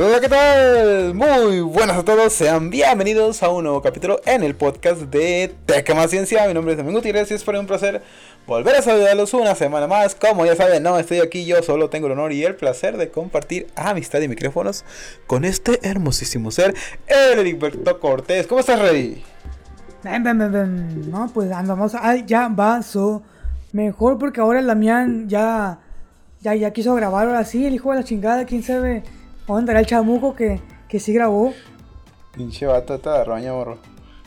Hola, ¿qué tal? Muy buenas a todos, sean bienvenidos a un nuevo capítulo en el podcast de Teca Más Ciencia. Mi nombre es Domingo Gutiérrez y es para un placer volver a saludarlos una semana más. Como ya saben, no estoy aquí yo, solo tengo el honor y el placer de compartir amistad y micrófonos con este hermosísimo ser, Heriberto Cortés. ¿Cómo estás, Rey? No, pues andamos. Ay, ya va, so. Mejor porque ahora el Damián ya, ya, ya quiso grabar ahora sí, el hijo de la chingada, quién sabe. ¿Dónde andará el chamuco que, que sí grabó? Pinche vato de roña, morro.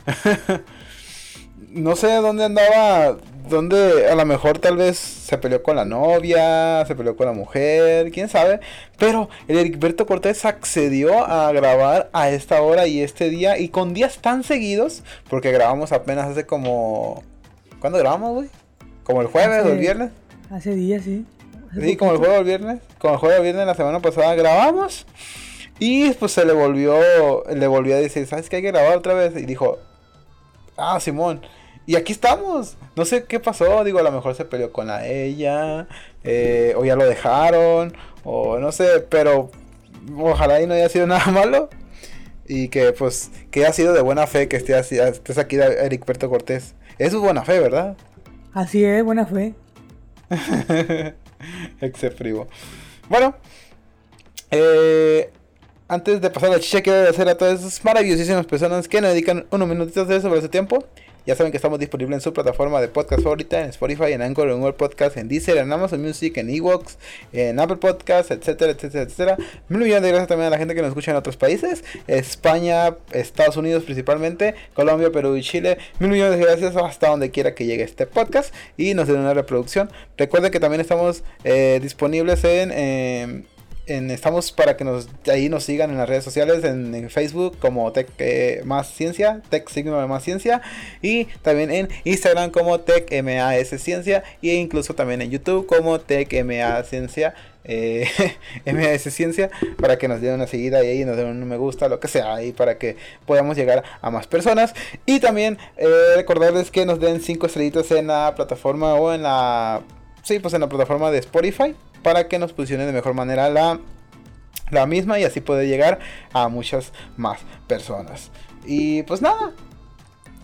no sé dónde andaba, dónde a lo mejor tal vez se peleó con la novia, se peleó con la mujer, quién sabe. Pero el Heriberto Cortés accedió a grabar a esta hora y este día y con días tan seguidos, porque grabamos apenas hace como... ¿Cuándo grabamos, güey? ¿Como el jueves Hace- o el viernes? Hace días, sí. Sí, como el juego del viernes. Como el juego del viernes la semana pasada grabamos. Y pues se le volvió, le volvió a decir, ¿sabes que hay que grabar otra vez? Y dijo, ah, Simón. Y aquí estamos. No sé qué pasó. Digo, a lo mejor se peleó con la ella. eh, o ya lo dejaron. O no sé. Pero ojalá y no haya sido nada malo. Y que pues que haya sido de buena fe que esté así- estés aquí, Eric Berto Cortés. Es buena fe, ¿verdad? Así es, buena fe. Exefrivo. Bueno, eh, antes de pasar a la chicha, quiero agradecer a todas esas maravillosísimas personas que nos dedican unos minutitos de sobre su tiempo. Ya saben que estamos disponibles en su plataforma de podcast favorita, en Spotify, en Anchor, en Google Podcast, en Deezer, en Amazon Music, en Evox, en Apple Podcast, etcétera, etcétera, etcétera. Mil millones de gracias también a la gente que nos escucha en otros países, España, Estados Unidos principalmente, Colombia, Perú y Chile. Mil millones de gracias hasta donde quiera que llegue este podcast y nos den una reproducción. Recuerden que también estamos eh, disponibles en, eh, estamos para que nos ahí nos sigan en las redes sociales en, Facebook como Tech eh, Más Ciencia, Tech Signo Más Ciencia y también en Instagram como Tech MAS Ciencia e incluso también en YouTube como Tech MA Ciencia. eh, MAS Ciencia para que nos den una seguida y ahí nos den un me gusta, lo que sea, y para que podamos llegar a más personas. Y también eh, recordarles que nos den 5 estrellitas en la plataforma o en la Sí, pues en la plataforma de Spotify para que nos posicione de mejor manera la, la misma y así poder llegar a muchas más personas. Y pues nada,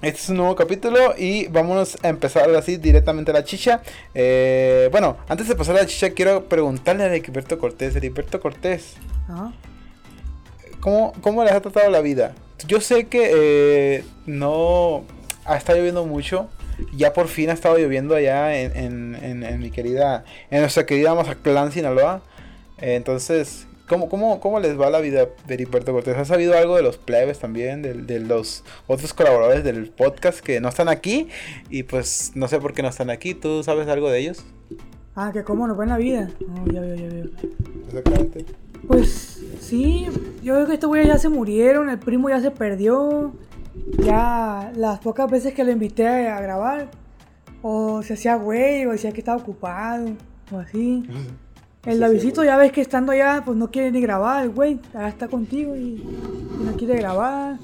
este es un nuevo capítulo y vámonos a empezar así directamente a la chicha. Eh, bueno, antes de pasar a la chicha quiero preguntarle a Heriberto Cortés, Heriberto Cortés, Ah, ¿cómo, ¿cómo les ha tratado la vida? Yo sé que eh, no ha estado lloviendo mucho. Ya por fin ha estado lloviendo allá en, en- en- en mi querida, en nuestra querida Mazatlán, Sinaloa. Eh, entonces, ¿cómo, cómo, ¿cómo les va la vida de Heriberto Cortés? ¿Has sabido algo de los plebes también? De, de los otros colaboradores del podcast que no están aquí. Y pues no sé por qué no están aquí. ¿Tú sabes algo de ellos? ah, que cómo nos va en la vida. Oh, ya veo, ya veo. Exactamente. Pues sí, yo creo que estos güeyes ya se murieron, el primo ya se perdió. Ya las pocas veces que lo invité a grabar, o se hacía güey, o decía que estaba ocupado, o así. El Sí, Davidito sí, ya ves que estando allá, pues no quiere ni grabar, el güey. Allá está contigo y, y no quiere grabar.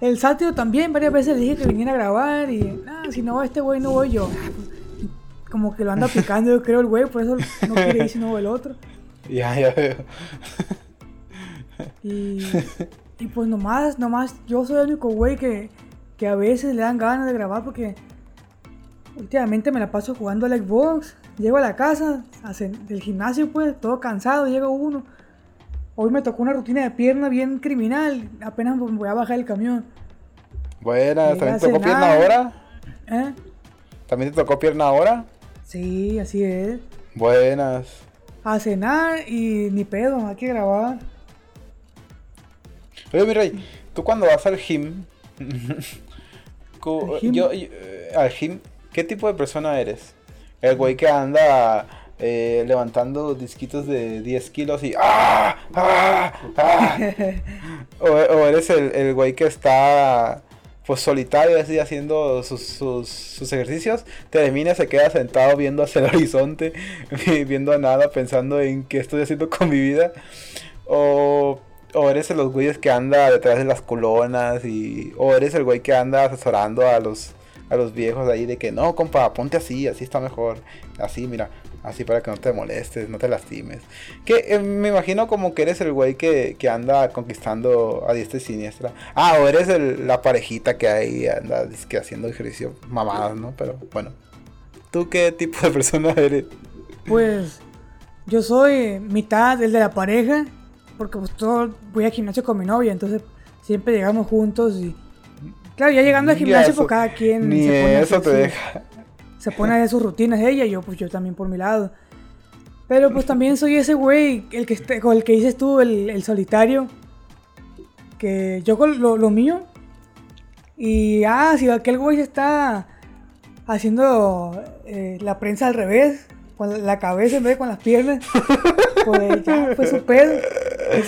El Sátiro también, varias veces le dije que viniera a grabar y, ah, si no va este güey, no voy yo. Como que lo anda picando, yo creo, el güey, por eso no quiere ir si no va el otro. Ya, ya veo. Y, y pues nomás, nomás, yo soy el único güey que, que a veces le dan ganas de grabar porque últimamente me la paso jugando al Xbox. Llego a la casa del gimnasio, pues, todo cansado, llega uno. Hoy me tocó una rutina de pierna bien criminal. Apenas voy a bajar el camión. Buenas, Llegué ¿también a te tocó pierna ahora? ¿Eh? ¿También te tocó pierna ahora? Sí, así es. Buenas. A cenar y ni pedo, hay que grabar. Oye, mi rey, tú cuando vas al gym, ¿Al gym? yo, yo, eh, al gym, ¿qué tipo de persona eres? El güey que anda eh, levantando disquitos de 10 kilos y ¡ah! ¡ah! ¡ah! o, o eres el, el güey que está pues solitario así haciendo sus, sus, sus ejercicios, termina, se queda sentado viendo hacia el horizonte, viendo a nada, pensando en qué estoy haciendo con mi vida. O, o eres de los güeyes que anda detrás de las colonas y o eres el güey que anda asesorando a los a los viejos ahí de que no, compa, ponte así, así está mejor. Así, mira, Así para que no te molestes, no te lastimes. Que eh, me imagino como que eres el güey que, que anda conquistando a diestra y siniestra. Ah, o eres el- la parejita que ahí anda dizque, haciendo ejercicio mamadas, ¿no? Pero bueno. ¿Tú qué tipo de persona eres? Pues yo soy mitad el de la pareja, porque pues todo voy al gimnasio con mi novia, entonces siempre llegamos juntos y claro, ya llegando al gimnasio eso- pues cada quien Ni se pone a eso hacer te su- deja. se pone hacer sus rutinas ella yo pues yo también por mi lado. Pero pues también soy ese güey, el que este- con el que dices tú, el, el solitario, que yo con lo, lo mío y ah, si aquel güey se está haciendo eh, la prensa al revés, con la cabeza en vez de con las piernas, pues ya fue su pedo,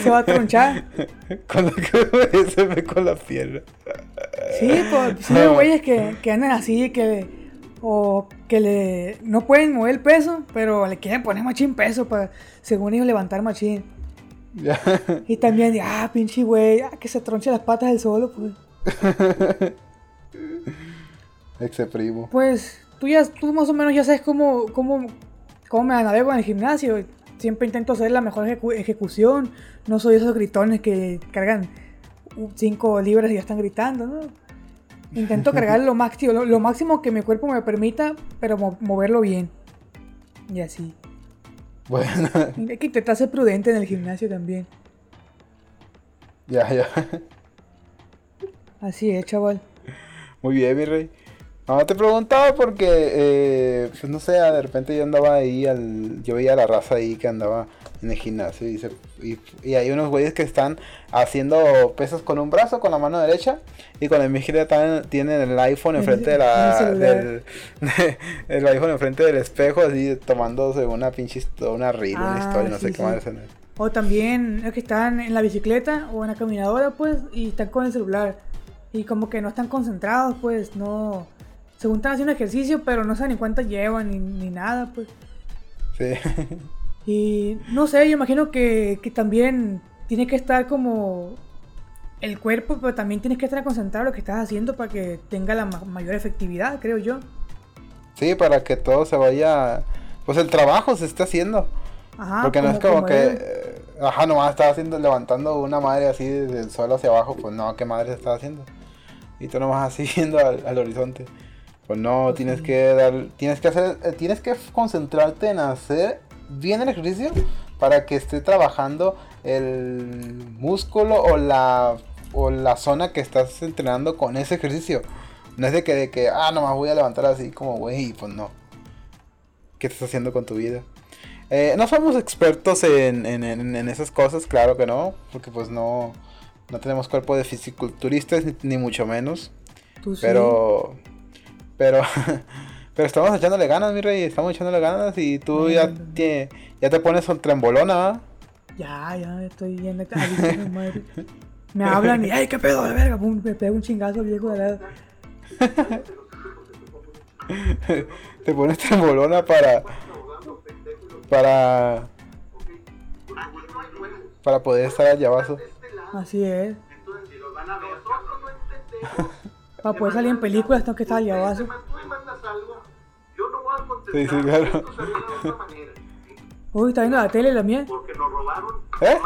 se va a tronchar. Con se ve con la pierna. Sí, pues sí, hay güeyes que, que andan así, que o que le no pueden mover el peso, pero le quieren poner machín peso para, según ellos, levantar machín. Ya. Y también, ah, pinche güey, ah, que se tronche las patas del solo, pues. Ex primo. Pues tú ya, tú más o menos ya sabes cómo, cómo, cómo me navego en el gimnasio. Siempre intento hacer la mejor ejecu- ejecución. No soy esos gritones que cargan 5 libras y ya están gritando, ¿no? Intento cargar lo máximo, lo, lo máximo que mi cuerpo me permita, pero mo- moverlo bien. Y así. Bueno, Hay que intentar ser prudente en el gimnasio también. ya, ya. Así es, chaval. Muy bien, mi rey. No, te preguntaba porque, eh, pues no sé, de repente yo andaba ahí, al, yo veía a la raza ahí que andaba en el gimnasio y, se, y, y hay unos güeyes que están haciendo pesas con un brazo, con la mano derecha, y con el izquierda también tienen el iPhone enfrente de la, del, el iPhone enfrente del espejo, así tomándose una pinche, una reel, una Ah, historia, no sé qué sí. madre son. O también es que están en la bicicleta o en la caminadora, pues, y están con el celular. Y como que no están concentrados, pues, no... Según están haciendo ejercicio, pero no saben ni cuánto llevan ni, ni nada, pues. Sí. Y no sé, yo imagino que, que también tiene que estar como el cuerpo, pero también tienes que estar concentrado en lo que estás haciendo para que tenga la ma- mayor efectividad, creo yo. sí, para que todo se vaya, pues el trabajo se está haciendo. Ajá. Porque no es como que, eh, ajá, nomás estaba haciendo, levantando una madre así desde el suelo hacia abajo, pues no, ¿qué madre se estaba haciendo? Y tú nomás así viendo al, al horizonte. Pues no, tienes sí. que dar, tienes que hacer, eh, tienes que concentrarte en hacer bien el ejercicio para que esté trabajando el músculo o la, o la zona que estás entrenando con ese ejercicio. No es de que, de que ah, nomás voy a levantar así como, güey, pues no. ¿Qué estás haciendo con tu vida? Eh, no somos expertos en, en- en- en esas cosas, claro que no, porque pues no, no tenemos cuerpo de fisiculturistas, ni, ni mucho menos. Tú sí. Pero, pero, estamos echándole ganas, mi rey, estamos echándole ganas y tú ya te, ya te pones un trembolona. Ya, ya, estoy bien a madre. Me hablan y, ¡ay, qué pedo de verga! Pum, me pego un chingazo al viejo de lado. te pones trembolona para, para, para poder estar al llavazo. Así es. Para poder salir en películas tengo que estar al llavazo. Sí, sí, claro. Uy, ¿está viendo la tele la mía? Porque nos robaron. ¿Eh?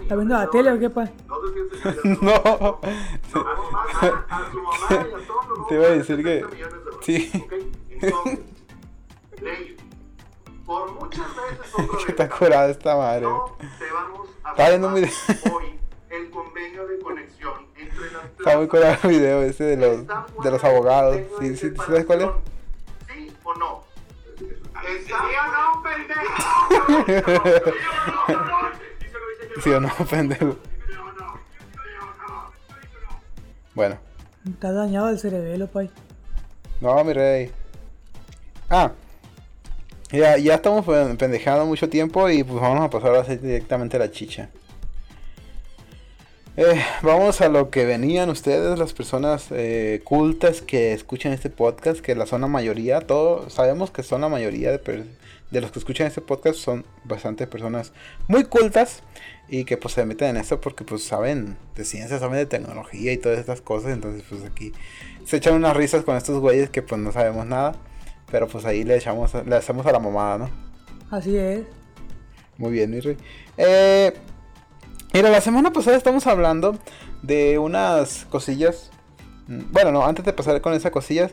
¿Está viendo la tele o qué pa? No se siente No, a, a su mamá y a todos nos te iba a decir 70 que, millones de dólares, sí, ¿ok? Entonces, ley, por muchas veces otra que vez, está curada esta madre. no te vamos a Está viendo video. hoy el convenio de conexión Está muy curado el video ese de los, ¿Está de los abogados. ¿Sí, sí, ¿Sabes cuál es? ¿Sí o no? ¿Está o no, pendejo? ¿Sí o no, pendejo? Bueno. Está dañado el cerebelo, pay. No, mi rey. Ah. Ya, ya estamos pen- pendejando mucho tiempo y pues vamos a pasar así directamente a la chicha. Eh, vamos a lo que venían ustedes, las personas eh, cultas que escuchan este podcast, que la son la mayoría, todos sabemos que son la mayoría de, de los que escuchan este podcast son bastantes personas muy cultas y que pues se meten en esto porque pues saben de ciencia, saben de tecnología y todas estas cosas, entonces pues aquí se echan unas risas con estos güeyes que pues no sabemos nada, pero pues ahí le echamos, le hacemos a la mamada, ¿no? Así es. Muy bien, mi rey. Eh, mira, la semana pasada estamos hablando de unas cosillas. Bueno, no, antes de pasar con esas cosillas.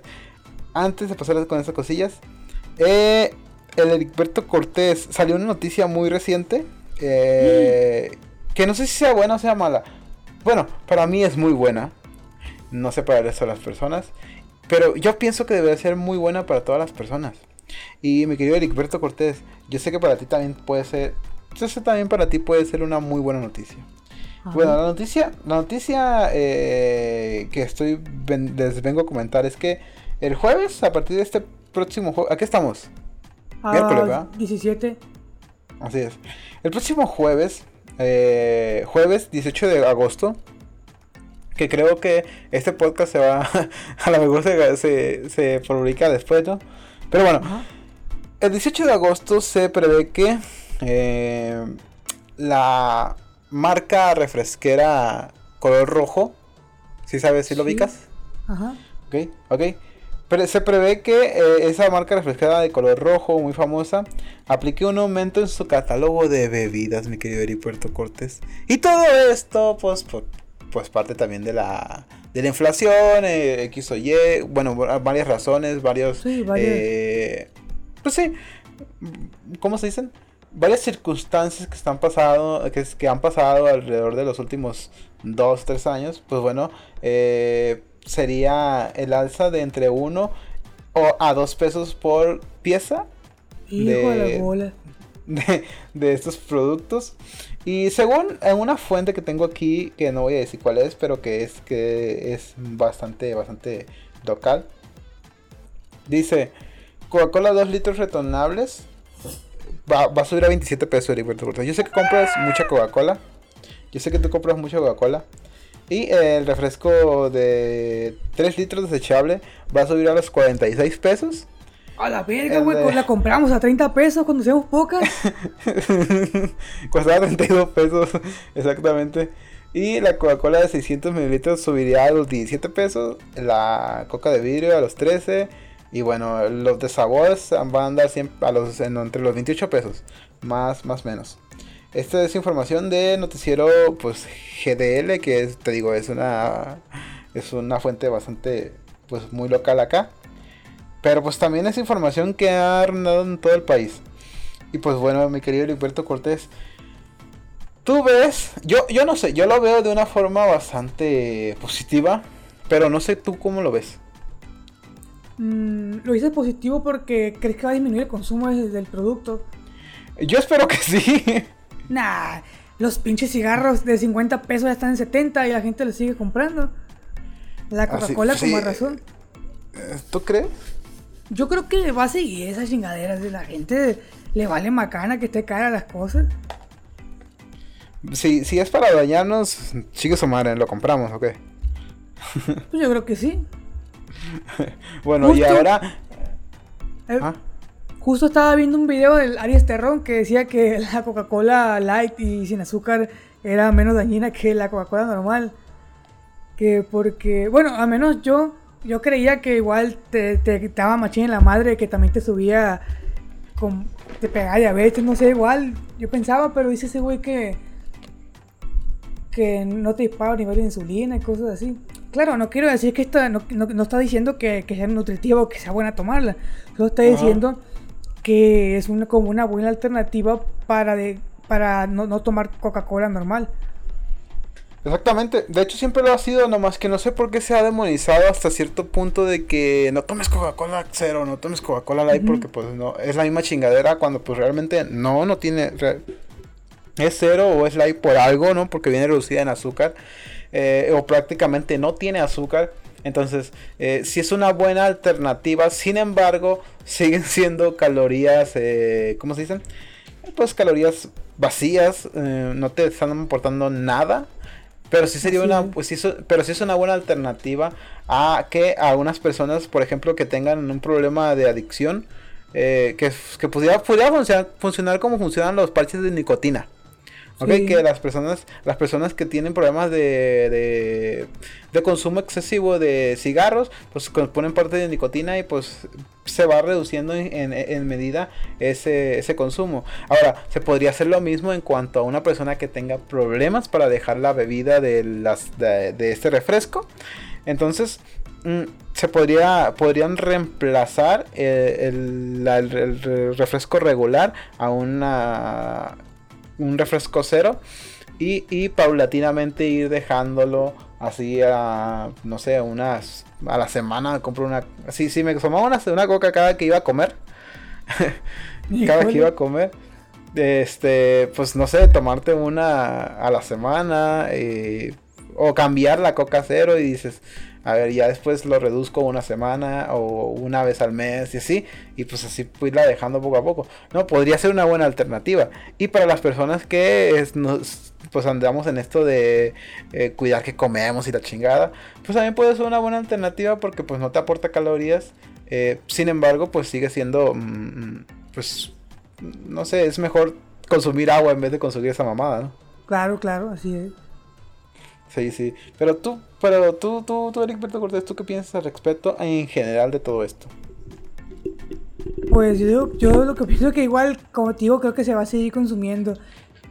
Antes de pasar con esas cosillas. eh, el Heriberto Cortés salió una noticia muy reciente. eh, Que no sé si sea buena o sea mala. Bueno, para mí es muy buena. No sé para el resto de las personas. Pero yo pienso que debería ser muy buena para todas las personas. Y mi querido Heriberto Cortés, yo sé que para ti también puede ser. Sé también para ti puede ser una muy buena noticia. Ajá. Bueno, la noticia, la noticia eh, que estoy ven- les vengo a comentar es que el jueves, a partir de este próximo jueves, aquí estamos, Ah, miércoles, ¿verdad? 17. así es. El próximo jueves, eh, jueves 18 de agosto, que creo que este podcast se va, a lo mejor se, se, se publica después, ¿no? Pero bueno, Ajá. el 18 de agosto se prevé que eh, la marca refresquera color rojo, si sabes si lo Sí. ubicas? Ajá. Ok, ok. Pero se prevé que eh, esa marca refrescada de color rojo, muy famosa, aplique un aumento en su catálogo de bebidas, mi querido Heriberto Cortés. Y todo esto, pues, por- pues parte también de la, de la inflación, eh, X o Y, bueno, va- varias razones, varios... Sí, eh, pues sí, ¿cómo se dicen? Varias circunstancias que están pasado, que, que han pasado alrededor de los últimos dos, tres años, pues bueno, eh, sería el alza de entre 1 a 2 pesos por pieza Hijo de De- la bola. de, de estos productos. Y según una fuente que tengo aquí, que no voy a decir cuál es, pero que es que es bastante, bastante local. Dice, Coca-Cola 2 litros retornables va, va a subir a 27 pesos, Heriberto Cortés. Yo sé que compras mucha Coca-Cola. Yo sé que tú compras mucha Coca-Cola. Y el refresco de 3 litros desechable va a subir a los 46 pesos. A la verga, El güey. de- pues La compramos a 30 pesos cuando seamos pocas. Costaba 32 pesos, exactamente. Y la Coca-Cola de 600 mililitros subiría a los 17 pesos. La Coca de vidrio a los 13. Y bueno, los de sabor van a andar siempre entre los 28 pesos. Más, más menos. Esta es información de noticiero pues GDL, que te digo, es una, es una fuente bastante, pues muy local acá. Pero pues también es información que ha rondado en todo el país. Y pues bueno, mi querido Heriberto Cortés, tú ves, yo, yo no sé, yo lo veo de una forma bastante positiva, pero no sé tú cómo lo ves. Mm, lo hice positivo porque crees que va a disminuir el consumo del, del producto. Yo espero que sí. Nah, los pinches cigarros de 50 pesos ya están en 70 y la gente los sigue comprando. La Así- Coca-Cola sí. más razón. ¿Tú crees? Yo creo que va a seguir esas chingaderas de la gente. Le vale macana que esté cara las cosas. Si, si es para dañarnos, sigue su madre, lo compramos, ok. Pues yo creo que sí. Bueno, y ahora... Eh, Ah, Justo estaba viendo un video del Aries Terrón que decía que la Coca-Cola light y sin azúcar era menos dañina que la Coca-Cola normal. Que porque, bueno, al menos yo, yo creía que igual te, te quitaba machín en la madre, que también te subía, con, te pegaba diabetes, no sé, igual. Yo pensaba, pero dice ese güey que, que no te dispara a nivel de insulina y cosas así. Claro, no quiero decir que esto no, no- no está diciendo que, que sea nutritivo o que sea buena tomarla. Solo está Ajá. diciendo que es una, como una buena alternativa para, de, para no, no tomar Coca-Cola normal. Exactamente, de hecho siempre lo ha sido, nomás que no sé por qué se ha demonizado hasta cierto punto de que no tomes Coca-Cola cero, no tomes Coca-Cola light porque pues no, es la misma chingadera cuando pues realmente no, no tiene, es cero o es light por algo, ¿no? Porque viene reducida en azúcar eh, o prácticamente no tiene azúcar. Entonces, eh, sí es una buena alternativa, sin embargo, siguen siendo calorías, eh, ¿cómo se dicen? Pues calorías vacías, eh, no te están aportando nada. Pero sí sería una, es. pues sí, pero sí es una buena alternativa a que a unas personas, por ejemplo, que tengan un problema de adicción, que, que pudiera, pudiera funcionar, funcionar como funcionan los parches de nicotina. ¿Ok? Sí. Que las personas, las personas que tienen problemas de, de, de consumo excesivo de cigarros, pues con- ponen parte de nicotina y pues se va reduciendo en, en- en medida ese, ese consumo. Ahora, se podría hacer lo mismo en cuanto a una persona que tenga problemas para dejar la bebida de, las, de, de este refresco. Entonces, mm, se podría podrían reemplazar el, la- el- el refresco regular a una un refresco cero y, y paulatinamente ir dejándolo así a no sé unas a la semana compro una sí sí me tomaba una, una coca cada que iba a comer. Cada que iba a comer. Este pues no sé tomarte una a la semana eh, o cambiar la coca cero y dices a ver ya después lo reduzco una semana o una vez al mes y así y pues así pues irla dejando poco a poco no podría ser una buena alternativa y para las personas que es- nos pues andamos en esto de eh, cuidar que comemos y la chingada pues también puede ser una buena alternativa porque pues no te aporta calorías eh, sin embargo pues sigue siendo mm, pues no sé es mejor consumir agua en vez de consumir esa mamada ¿no? Claro, claro, así es. Sí, sí. Pero tú, pero tú, tú, tú, Eric Berto Cortés, ¿tú qué piensas al respecto en general de todo esto? Pues yo, digo- yo lo que pienso es que igual, como te digo, creo que se va a seguir consumiendo.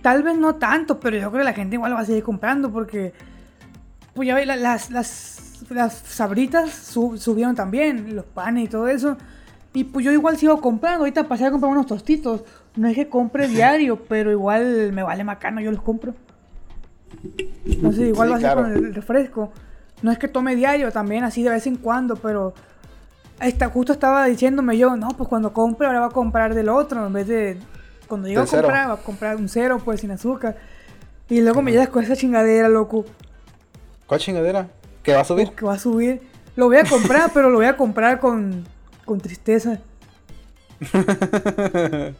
Tal vez no tanto, pero yo creo que la gente igual lo va a seguir comprando porque, pues ya ves, la- las, las, las sabritas sub- subieron también, los panes y todo eso. Y pues yo igual sigo comprando. Ahorita pasé a comprar unos tostitos. No es que compre diario, pero igual me vale macano, yo los compro. No sé, igual Sí, va a ser claro. con el refresco. No es que tome diario, también así de vez en cuando, pero esta, justo estaba diciéndome yo, no, pues cuando compre ahora va a comprar del otro, en vez de cuando llego a cero. comprar, va a comprar un cero, pues sin azúcar. Y luego me llegas con esa chingadera, loco, ¿Cuál chingadera? ¿Que va a subir? que va a subir. Lo voy a comprar, pero lo voy a comprar con, con tristeza.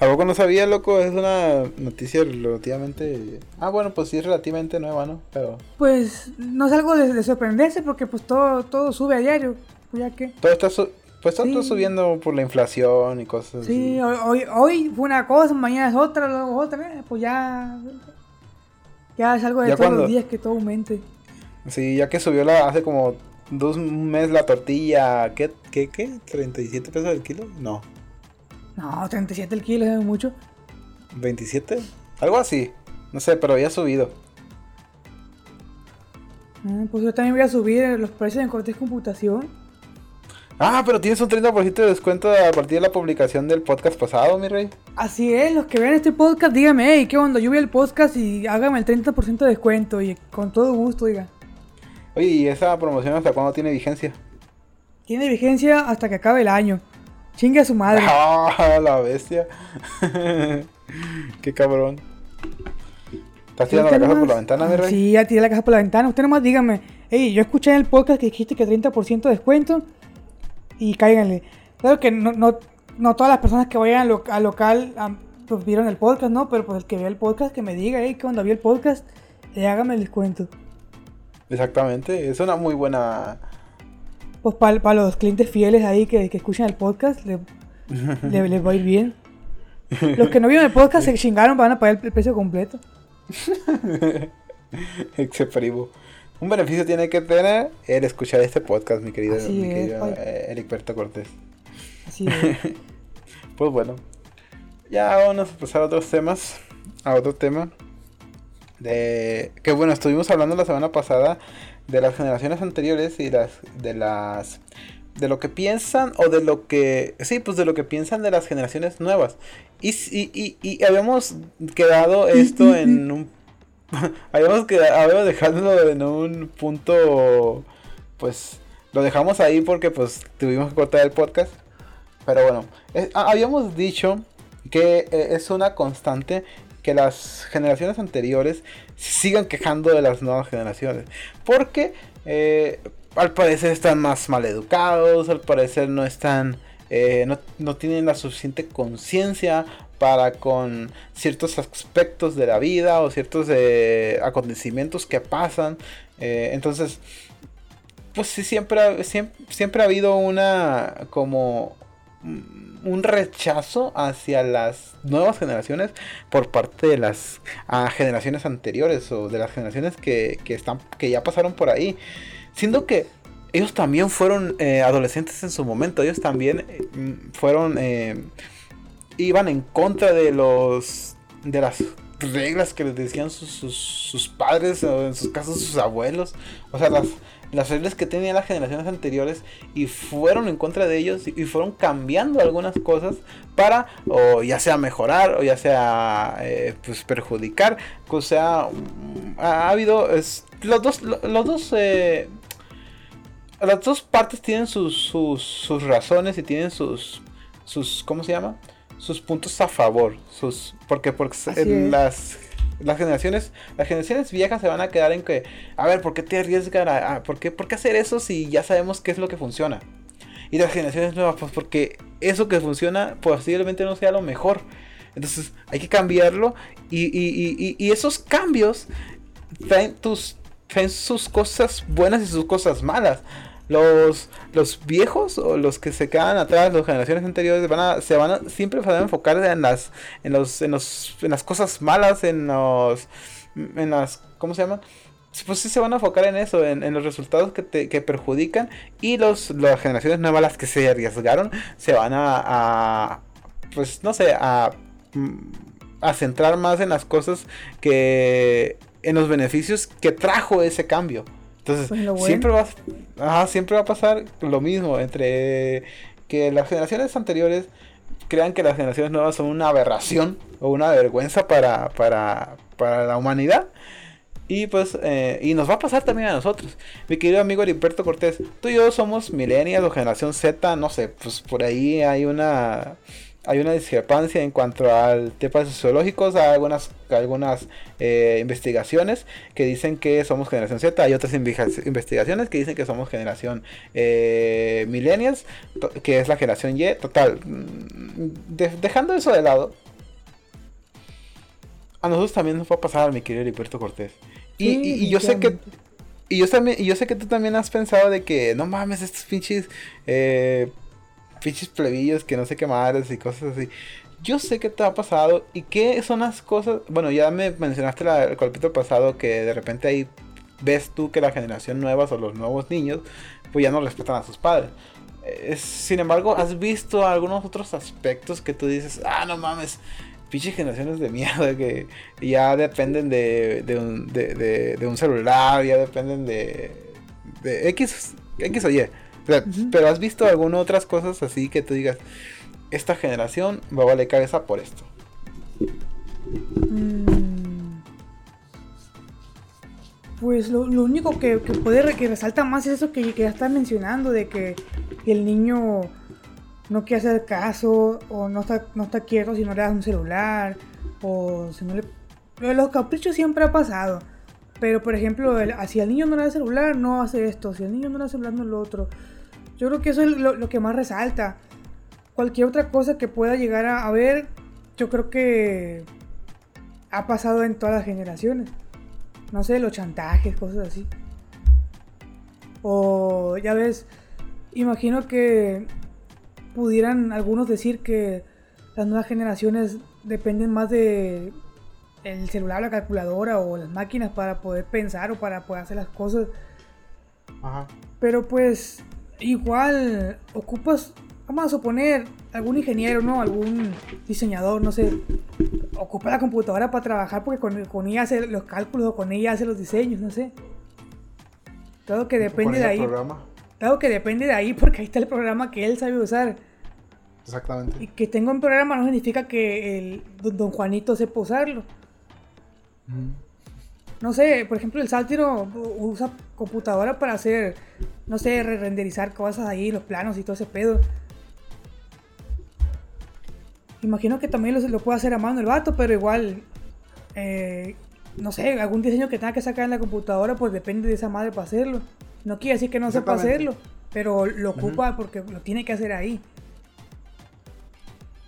¿A poco no sabía, loco? Es una noticia relativamente... Ah, bueno, pues sí es relativamente nueva, ¿no? Pero Pues no es algo de, de sorprenderse porque pues todo, todo sube a diario. Pues ya que. todo está, su- pues está Sí. subiendo por la inflación y cosas Sí, así. hoy, hoy, hoy fue una cosa, mañana es otra, luego otra, eh, pues ya. Ya es algo de Ya todos cuando- los días que todo aumente. Sí, ya que subió la hace como dos un mes la tortilla, ¿qué? ¿Qué? ¿Qué? ¿37 pesos el kilo? No, No, 37 el kilo es mucho. ¿27? Algo así. No sé, pero había subido. Ah, pues yo también voy a subir los precios en Cortés Computación. Ah, pero tienes un 30% de descuento a partir de la publicación del podcast pasado, mi rey. Así es, los que vean este podcast, díganme, hey, ¿qué onda? Yo vi el podcast y hágame el 30% de descuento y con todo gusto, diga. Oye, ¿y esa promoción hasta cuándo tiene vigencia? Tiene vigencia hasta que acabe el año. Chingue a su madre. ¡Ah, la bestia! ¡Qué cabrón! ¿Estás tirando la casa por la ventana, mi rey? Sí, ya tiré la caja por la ventana. Usted nomás dígame, hey, yo escuché en el podcast que dijiste que 30% de descuento y cáiganle. Claro que no, no, no todas las personas que vayan al, lo- al local pues vieron el podcast, ¿no? Pero pues el que vea el podcast que me diga, hey, que cuando vi el podcast, eh, hágame el descuento. Exactamente, es una muy buena... Pues para los clientes fieles ahí que, que escuchan el podcast, le- le- les va a ir bien. Los que no vieron el podcast se chingaron, van a pagar el, precio completo. Primo. Un beneficio tiene que tener el escuchar este podcast, mi querido, Así mi es, querido eh, Eric Berto Cortés. Así es. Pues bueno, ya vamos a pasar a otros temas. A otro tema. De que bueno, estuvimos hablando la semana pasada de las generaciones anteriores y las de las de lo que piensan o de lo que sí, pues de lo que piensan de las generaciones nuevas. Y, y, y, y habíamos quedado esto en un habíamos quedado habíamos dejado en un punto pues lo dejamos ahí porque pues tuvimos que cortar el podcast. Pero bueno, ha- habíamos dicho que eh, es una constante que las generaciones anteriores sigan quejando de las nuevas generaciones. Porque eh, al parecer están más mal educados, al parecer no están, eh, no, no tienen la suficiente conciencia para con ciertos aspectos de la vida o ciertos eh, acontecimientos que pasan. Entonces, pues sí, siempre, siempre ha habido una como un rechazo hacia las nuevas generaciones por parte de las ah, generaciones anteriores o de las generaciones que, que, están, que ya pasaron por ahí. Siendo que ellos también fueron eh, adolescentes en su momento, ellos también eh, fueron... Eh, iban en contra de los... de las reglas que les decían sus, sus, sus padres o en sus casos sus abuelos. O sea, las las reglas que tenían las generaciones anteriores y fueron en contra de ellos y fueron cambiando algunas cosas para o ya sea mejorar o ya sea eh, pues perjudicar. O sea ha habido es, los dos los dos eh, las dos partes tienen sus, sus, sus razones y tienen sus sus cómo se llama sus puntos a favor sus porque porque las las generaciones, las generaciones viejas se van a quedar en que, a ver, ¿por qué te arriesgan a, por, qué, por qué hacer eso si ya sabemos qué es lo que funciona? Y las generaciones nuevas, pues porque eso que funciona posiblemente no sea lo mejor. Entonces hay que cambiarlo y, y, y, esos cambios traen, traen sus cosas buenas y sus cosas malas los, los viejos o los que se quedan atrás, las generaciones anteriores, van a, se van a, siempre van a enfocar en las, en los, en los, en las cosas malas, en los, en las, ¿cómo se llama? Pues sí se van a enfocar en eso, en, los resultados que, te, que perjudican y los, las generaciones nuevas, las que se arriesgaron, se van a, a pues no sé, a, a centrar más en las cosas que, en los beneficios que trajo ese cambio. Entonces, pues siempre, va, siempre va a pasar lo mismo entre que las generaciones anteriores crean que las generaciones nuevas son una aberración o una vergüenza para, para, para la humanidad. Y pues, eh, y nos va a pasar también a nosotros. Mi querido amigo Heriberto Cortés, tú y yo somos millennials o generación Z, no sé, pues por ahí hay una hay una discrepancia en cuanto al tema sociológicos. Hay algunas, algunas eh, investigaciones que dicen que somos generación Z. Hay otras investigaciones que dicen que somos generación eh, millennials, que es la generación Y. Total, mm, dejando eso de lado, a nosotros también nos va a pasar, mi querido Heriberto Cortés. Y, yo sé que y yo también, y yo sé que tú también has pensado de que no mames, estos pinches eh, pinches plebillos que no sé qué madres y cosas así. Yo sé que te ha pasado y qué son las cosas. Bueno, ya me mencionaste la, el capítulo pasado que de repente ahí ves tú que la generación nueva o los nuevos niños pues ya no respetan a sus padres. sin embargo, has visto algunos otros aspectos que tú dices, ah, no mames, pinches generaciones de mierda que ya dependen de, de, un, de, de un celular, ya dependen de, de X, X o Y. Pero has visto algunas otras cosas así que tú digas, esta generación va a valer cabeza por esto. Mm. Pues lo, único que, puede que resalta más es eso que, ya estás mencionando, de que el niño no quiere hacer caso, o no está, no está quieto si no le das un celular, o si no le... Los caprichos siempre ha pasado. Pero por ejemplo, si al niño no le da celular, no hace esto. Si al niño no le da celular, no lo otro. Yo creo que eso es lo, que más resalta. Cualquier otra cosa que pueda llegar a, ver, yo creo que ha pasado en todas las generaciones. No sé, los chantajes, cosas así. O ya ves, imagino que pudieran algunos decir que las nuevas generaciones dependen más de el celular, la calculadora o las máquinas para poder pensar o para poder hacer las cosas. Ajá. Pero pues igual ocupas, vamos a suponer, algún ingeniero, ¿no? Algún diseñador, no sé, ocupa la computadora para trabajar porque con, ella hace los cálculos o con ella hace los diseños, no sé. Todo que depende de ahí. Todo que depende de ahí porque ahí está el programa que él sabe usar. Exactamente. Y que tenga un programa no significa que el don Juanito sepa usarlo. No sé, por ejemplo, el sátiro usa computadora para hacer, no sé, re renderizar cosas ahí, los planos y todo ese pedo. Imagino que también lo, lo puede hacer a mano el vato, pero igual, eh, no sé, algún diseño que tenga que sacar en la computadora, pues depende de esa madre para hacerlo. No quiere decir que no sepa hacerlo, pero lo ocupa porque lo tiene que hacer ahí.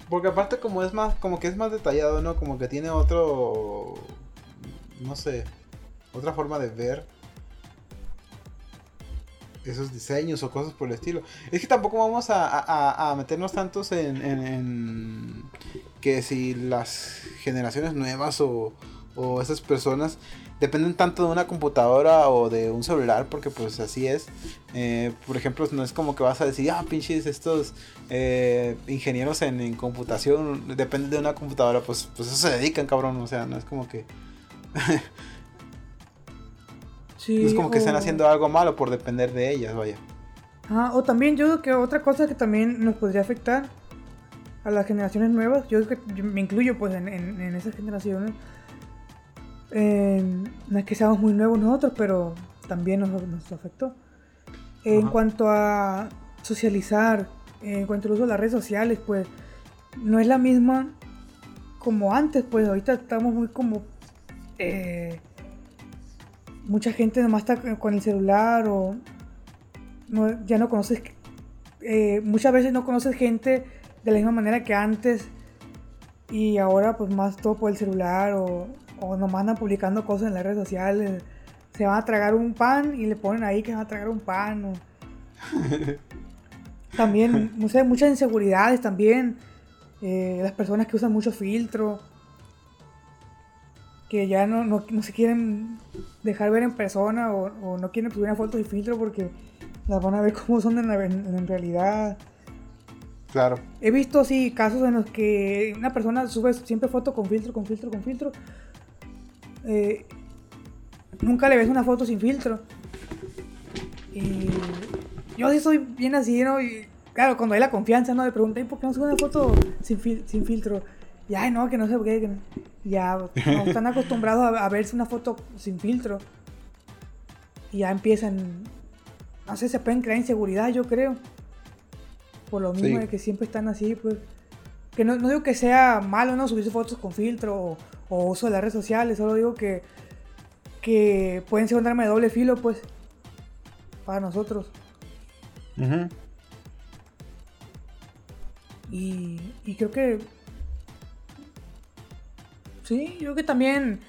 Porque aparte como es más, como que es más detallado, ¿no? Como que tiene otro, no sé, otra forma de ver. esos diseños o cosas por el estilo. Es que tampoco vamos a, a- a meternos tantos en, en- en que si las generaciones nuevas o, o esas personas dependen tanto de una computadora o de un celular, porque pues así es. Eh, por ejemplo, no es como que vas a decir, ah, pinches, estos eh, ingenieros en, en computación dependen de una computadora, pues, pues eso se dedican, cabrón. O sea, no es como que... Sí, no es como que estén haciendo algo malo por depender de ellas, vaya. Ajá, o también yo creo que otra cosa que también nos podría afectar a las generaciones nuevas, yo que yo me incluyo pues en, en- en esas generaciones. Eh, no es que seamos muy nuevos nosotros, pero también nos, nos afectó. En cuanto a socializar, en cuanto al uso de las redes sociales, pues no es la misma como antes, pues ahorita estamos muy como... eh, mucha gente nomás está con el celular o no- ya no conoces, eh, muchas veces no conoces gente de la misma manera que antes y ahora pues más todo por el celular o, o nomás andan publicando cosas en las redes sociales. Se van a tragar un pan y le ponen ahí que van a tragar un pan. o- También, no sé, muchas inseguridades también. eh, las personas que usan mucho filtro. Que ya no, no, no se quieren dejar ver en persona o, o no quieren subir una foto de filtro porque las van a ver como son en, la- en- en realidad. Claro. He visto sí casos en los que una persona sube siempre foto con filtro, con filtro, con filtro. Eh, nunca le ves una foto sin filtro. Y yo sí soy bien así, ¿no? Y claro, cuando hay la confianza, ¿no? Le pregunté, ¿por qué no sube una foto sin, fil- sin filtro? Y ay, no, que no sé por qué. que no". Ya no, están acostumbrados a, a verse una foto sin filtro. Y ya empiezan, no sé, se pueden crear inseguridad, yo creo. Por lo mismo Sí. de que siempre están así, pues. Que no, no digo que sea malo, ¿no? Subirse fotos con filtro o, o uso de las redes sociales, solo digo que, que pueden ser un arma de doble filo, pues. Para nosotros. Ujú. Y, y creo que. Sí, yo creo que también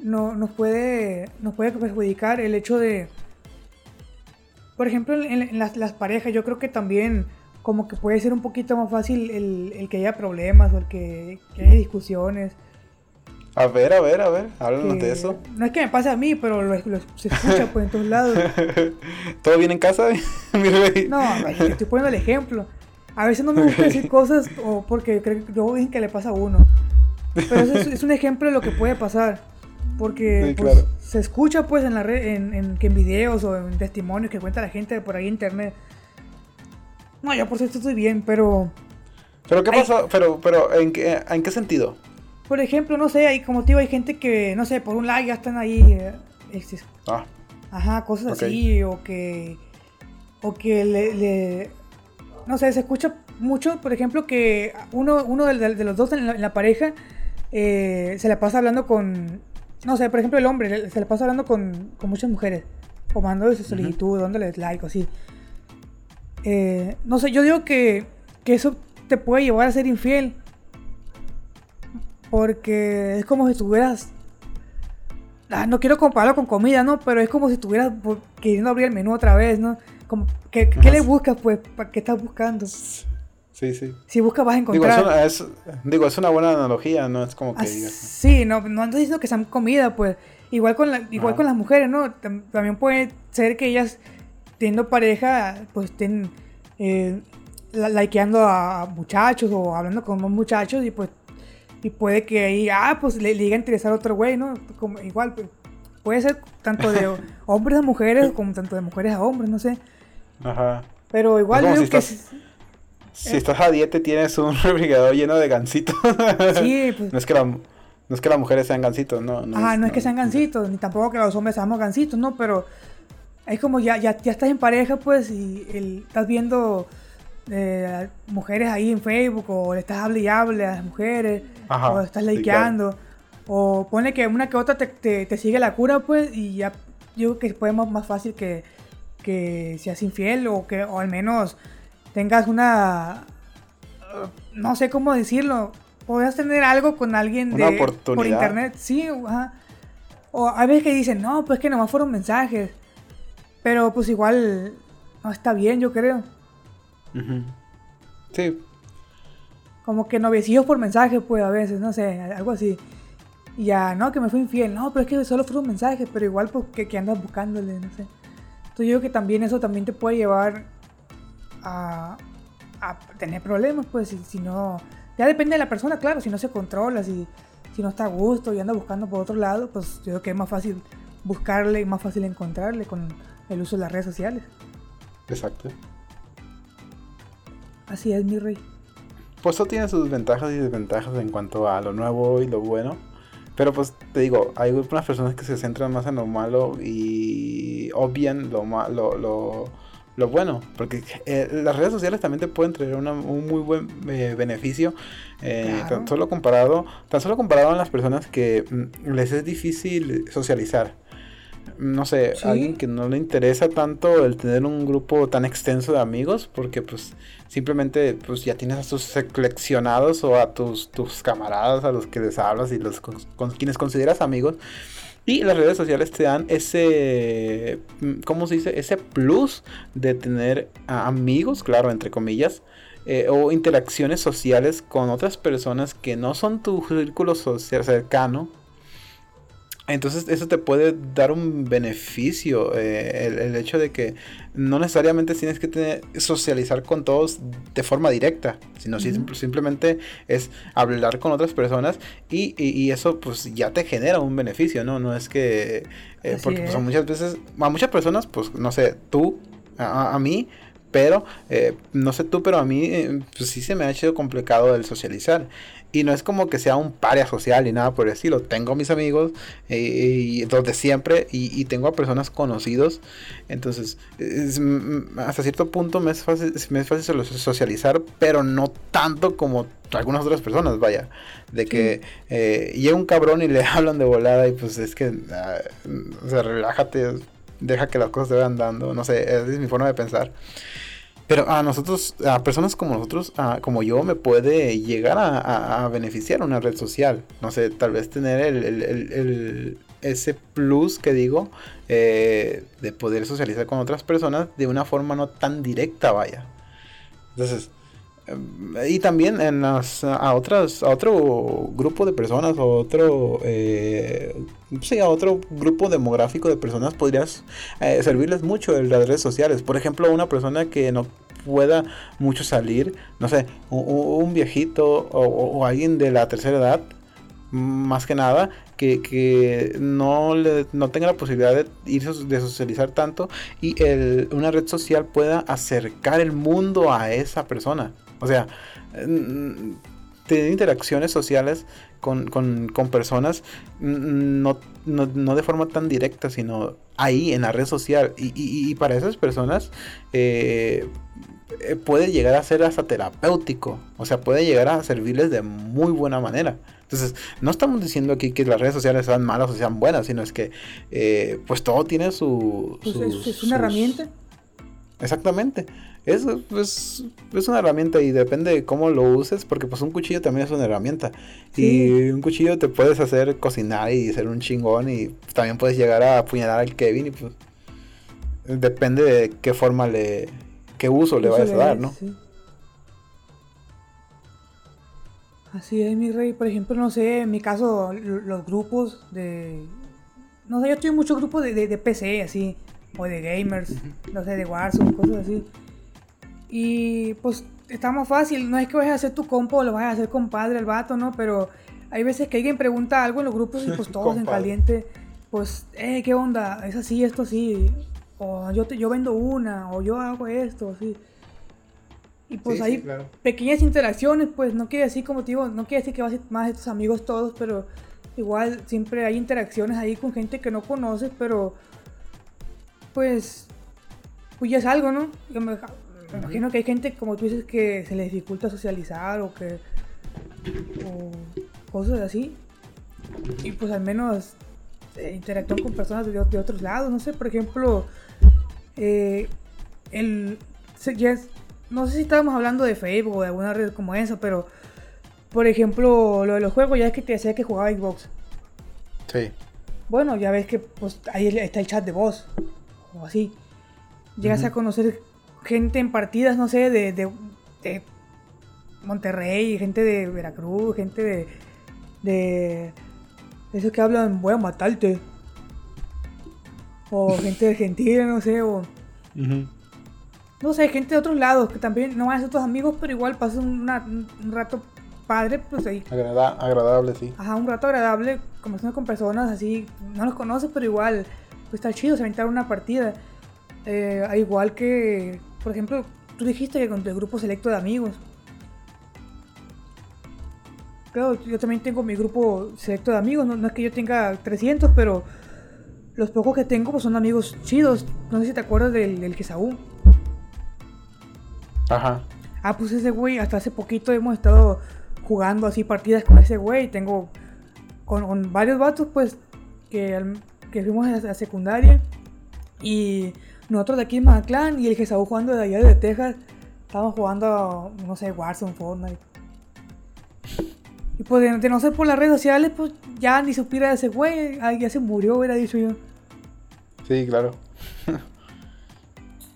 no, nos, puede, nos puede perjudicar el hecho de. Por ejemplo, en, en las, las parejas, yo creo que también como que puede ser un poquito más fácil el, el que haya problemas o el que, que haya discusiones. A ver, a ver, a ver, háblanos que- de eso. No es que me pase a mí, pero lo, lo- se escucha pues en todos lados. ¿Todo bien en casa? Mi rey? No, te estoy poniendo el ejemplo. A veces no me gusta decir cosas o porque creo yo dicen que le pasa a uno. Pero eso es, es un ejemplo de lo que puede pasar. Porque Sí, pues, claro. se escucha pues en la red, en, en, videos o en testimonios que cuenta la gente por ahí en internet. No, yo por cierto estoy bien, pero ¿Pero qué Ay. pasó? Pero, pero, ¿en qué, ¿en qué sentido? por ejemplo, no sé, hay como te digo, hay gente que, no sé, por un like ya están ahí. eh, Ah, Ajá, cosas así, o que. O que le, le- No sé, se escucha mucho, por ejemplo, que uno, uno de, de- de los dos en la, en la pareja eh, se la pasa hablando con. No sé, por ejemplo, el hombre se la pasa hablando con, con muchas mujeres, o mandando su solicitud, dándoles like o así. Eh, no sé, yo digo que, que eso te puede llevar a ser infiel. Porque es como si estuvieras Ah, no quiero compararlo con comida, ¿no? Pero es como si estuvieras queriendo abrir el menú otra vez, ¿no? Como, ¿qué, qué le buscas, pues? ¿Para qué estás buscando? Sí, sí. Si buscas vas a Digo, encontrar. es una, es, digo, es una buena analogía, no es como que Ah, digas. sí, no, no ando diciendo que sean comida, pues. Igual con, la- igual con las mujeres, ¿no? Tam- También puede ser que ellas, teniendo pareja, pues estén eh, likeando a muchachos o hablando con más muchachos y pues y puede que ahí, ah, pues le, le llegue a interesar a otro güey, ¿no? Como, igual, pues, puede ser tanto de hombres a mujeres como tanto de mujeres a hombres, no sé. Ajá. Pero igual si digo que estás- Si estás a dieta tienes un refrigerador lleno de gansitos. sí, pues, no es que la, no es que las mujeres sean gansitos, no. No, Ajá, no es que sean gansitos, ni tampoco que los hombres seamos gansitos, ¿no? Pero es como ya, ya, ya estás en pareja, pues, y el- estás viendo eh, mujeres ahí en Facebook, o le estás hable y hable a las mujeres, Ajá, o estás sí, likeando, o pone que una que otra te, te- te sigue la cura, pues, y ya yo creo que puede más, más fácil que, que seas infiel, o que, o al menos tengas una, eh, no sé cómo decirlo, podrías tener algo con alguien Una de, por internet, sí, ajá. O hay veces que dicen, no, pues que nomás fueron mensajes. Pero pues igual no está bien, yo creo. Sí, Como que noviecillos por mensaje, pues a veces, no sé, algo así. Y ya, no, que me fue infiel. No, pero es que solo fue un mensaje, pero igual pues que, que andas buscándole, no sé. Entonces yo creo que también eso también te puede llevar a, a tener problemas, pues si, si no... Ya depende de la persona, claro, si no se controla, si, si no está a gusto y anda buscando por otro lado, pues yo creo que es más fácil buscarle y más fácil encontrarle con el uso de las redes sociales. exacto. Así es, mi rey. Pues eso tiene sus ventajas y desventajas en cuanto a lo nuevo y lo bueno. Pero pues te digo, hay unas personas que se centran más en lo malo y obvian lo, lo, lo, lo bueno. Porque eh, las redes sociales también te pueden traer una- un muy buen eh, beneficio. eh, Claro. tan solo comparado, tan solo comparado a las personas que mm, les es difícil socializar. No sé, Sí. alguien que no le interesa tanto el tener un grupo tan extenso de amigos, porque pues simplemente pues ya tienes a tus seleccionados o a tus, tus camaradas a los que les hablas y los con, con quienes consideras amigos. Y las redes sociales te dan ese, mm, ¿cómo se dice? Ese plus de tener amigos, claro, entre comillas, eh, o interacciones sociales con otras personas que no son tu círculo social cercano. Entonces eso te puede dar un beneficio, eh, el, el hecho de que no necesariamente tienes que tener- socializar con todos de forma directa, sino Ujú. simplemente es hablar con otras personas y, y- y eso pues ya te genera un beneficio, ¿no? No es que, eh, porque pues, muchas veces, a muchas personas, pues no sé, tú, a mí, pero eh, no sé tú, pero a mí eh, pues sí se me ha hecho complicado el socializar. Y no es como que sea un paria social ni nada por el estilo. Tengo mis amigos, eh, y los de siempre, y, y tengo a personas conocidos. Entonces, es, hasta cierto punto me es fácil, me es fácil so- socializar, pero no tanto como algunas otras personas, vaya. De que eh, llega un cabrón y le hablan de volada y pues es que, ah, o sea, relájate, deja que las cosas te vayan dando. No sé, esa es mi forma de pensar. Pero a nosotros, a personas como nosotros, a- como yo, me puede llegar a, beneficiar una red social. No sé, tal vez tener el, el- ese plus que digo eh, de poder socializar con otras personas de una forma no tan directa, vaya. Entonces, y también en las, a otras, a otro grupo de personas, o otro, eh, sí, a otro grupo demográfico de personas podrías eh, servirles mucho en las redes sociales. Por ejemplo, una persona que no pueda mucho salir, no sé, un, viejito o, alguien de la tercera edad, más que nada, que, que no, le- no tenga la posibilidad de ir de socializar tanto y el- una red social pueda acercar el mundo a esa persona. O sea, tener interacciones sociales con, con- con personas no, no- no de forma tan directa, sino ahí en la red social. Y, y- y para esas personas eh, eh, puede llegar a ser hasta terapéutico. O sea, puede llegar a servirles de muy buena manera. Entonces, no estamos diciendo aquí que las redes sociales sean malas o sean buenas, sino es que eh, pues todo tiene su... Pues es, es una sus- herramienta. Exactamente. Es, pues, es una herramienta y depende de cómo lo uses, porque pues un cuchillo también es una herramienta. Sí. Y un cuchillo te puedes hacer cocinar y ser un chingón y también puedes llegar a apuñalar al Kevin y pues depende de qué forma le, qué uso le vayas a dar, es, ¿no? sí. Así es, mi rey. Por ejemplo, no sé, en mi caso, los grupos de. No sé, yo estoy en muchos grupos de, de, de PC, así. O de gamers, no sé, de Warzone, cosas así. Y pues está más fácil. No es que vayas a hacer tu compo o lo vayas a hacer compadre al vato, ¿no? Pero hay veces que alguien pregunta algo en los grupos y pues todos en caliente. Pues, eh, ¿qué onda? Es así, esto sí. O yo, te, yo vendo una, o yo hago esto, así. Y pues Sí, sí, hay claro. pequeñas interacciones, pues no quiere decir, como te digo, no quiere decir que vas a ser más de tus amigos todos, pero igual siempre hay interacciones ahí con gente que no conoces, pero pues, pues ya es algo, ¿no? Yo me, me imagino que hay gente, como tú dices, que se le dificulta socializar o que. o cosas así. Y pues al menos eh, interactúan con personas de, de otros lados, no sé, por ejemplo, eh, el. se- ya es- no sé si estábamos hablando de Facebook o de alguna red como esa, pero por ejemplo, lo de los juegos, ya es que te decía que jugaba Xbox. Sí. Bueno, ya ves que pues ahí está el chat de voz o así. Llegas a conocer gente en partidas, no sé, de, de, de Monterrey, gente de Veracruz, gente de. de. esos que hablan, voy a matarte. O gente de Argentina, no sé, o. No sé, gente de otros lados que también no van a ser tus amigos, pero igual pasas una- un rato padre, pues ahí. Agrada- agradable, sí. Ajá, un rato agradable, conversando con personas así, no los conoces, pero igual, pues está chido, se aventar una partida. Eh, al igual que, por ejemplo, tú dijiste que con tu grupo selecto de amigos. Claro, yo también tengo mi grupo selecto de amigos, no, no es que yo tenga 300, pero los pocos que tengo pues son amigos chidos. No sé si te acuerdas del, del Quesaú. Ajá. Ah, pues ese güey, hasta hace poquito hemos estado jugando así partidas con ese güey. Tengo con, con varios vatos, pues, que, que fuimos a la secundaria. Y nosotros de aquí en Mazatlán y el que estaba jugando de allá de Texas, estábamos jugando, no sé, Warzone, Fortnite. Y pues de, no ser por las redes sociales, pues ya ni supiera de ese güey. Ya se murió, hubiera dicho yo. Sí, claro.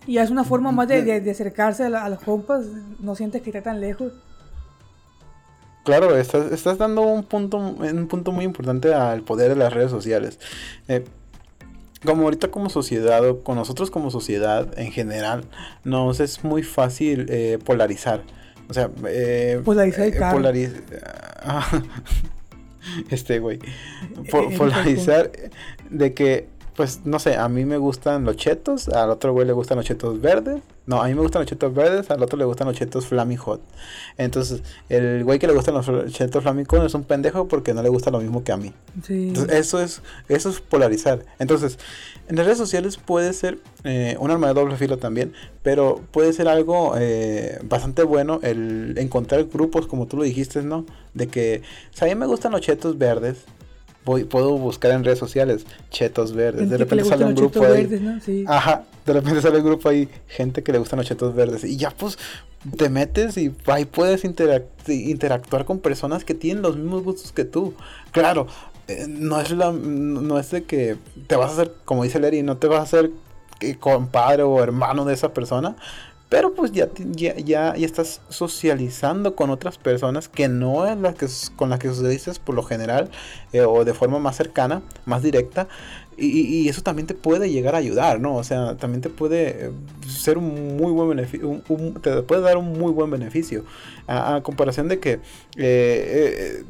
Y es una forma más de, de- de acercarse a, la- a los compas. No sientes que está tan lejos. Claro, estás, estás dando un punto, un punto muy importante al poder de las redes sociales. Eh, como ahorita como sociedad o con nosotros como sociedad en general, nos es muy fácil eh, polarizar. O sea, eh, Polarizar el carro. polariz- este güey. Po- polarizar de que, pues, no sé, a mí me gustan los chetos, al otro güey le gustan los chetos verdes. No, a mí me gustan los chetos verdes, al otro le gustan los chetos Flaming Hot. Entonces, el güey que le gustan los chetos Flaming Hot es un pendejo porque no le gusta lo mismo que a mí. Sí. Entonces, eso es, eso es polarizar. Entonces, en las redes sociales puede ser eh, un arma de doble filo también, pero puede ser algo eh, bastante bueno el encontrar grupos, como tú lo dijiste, ¿no? De que, o sea, a mí me gustan los chetos verdes. Puedo buscar en redes sociales chetos verdes. Gente De repente sale un grupo ahí. verdes, ¿no? Sí. Ajá, de repente sale un grupo ahí, gente que le gustan los chetos verdes. Y ya pues te metes y ahí puedes interac- interactuar con personas que tienen los mismos gustos que tú. Claro, eh, no es la no es de que te vas a hacer, como dice Larry, no te vas a hacer eh, compadre o hermano de esa persona. Pero pues ya, ya, ya, ya estás socializando con otras personas que no es la que con las que socializas por lo general eh, o de forma más cercana, más directa. Y, y- eso también te puede llegar a ayudar, ¿no? O sea, también te puede eh, ser un muy buen beneficio, te puede dar un muy buen beneficio. A, comparación de que eh,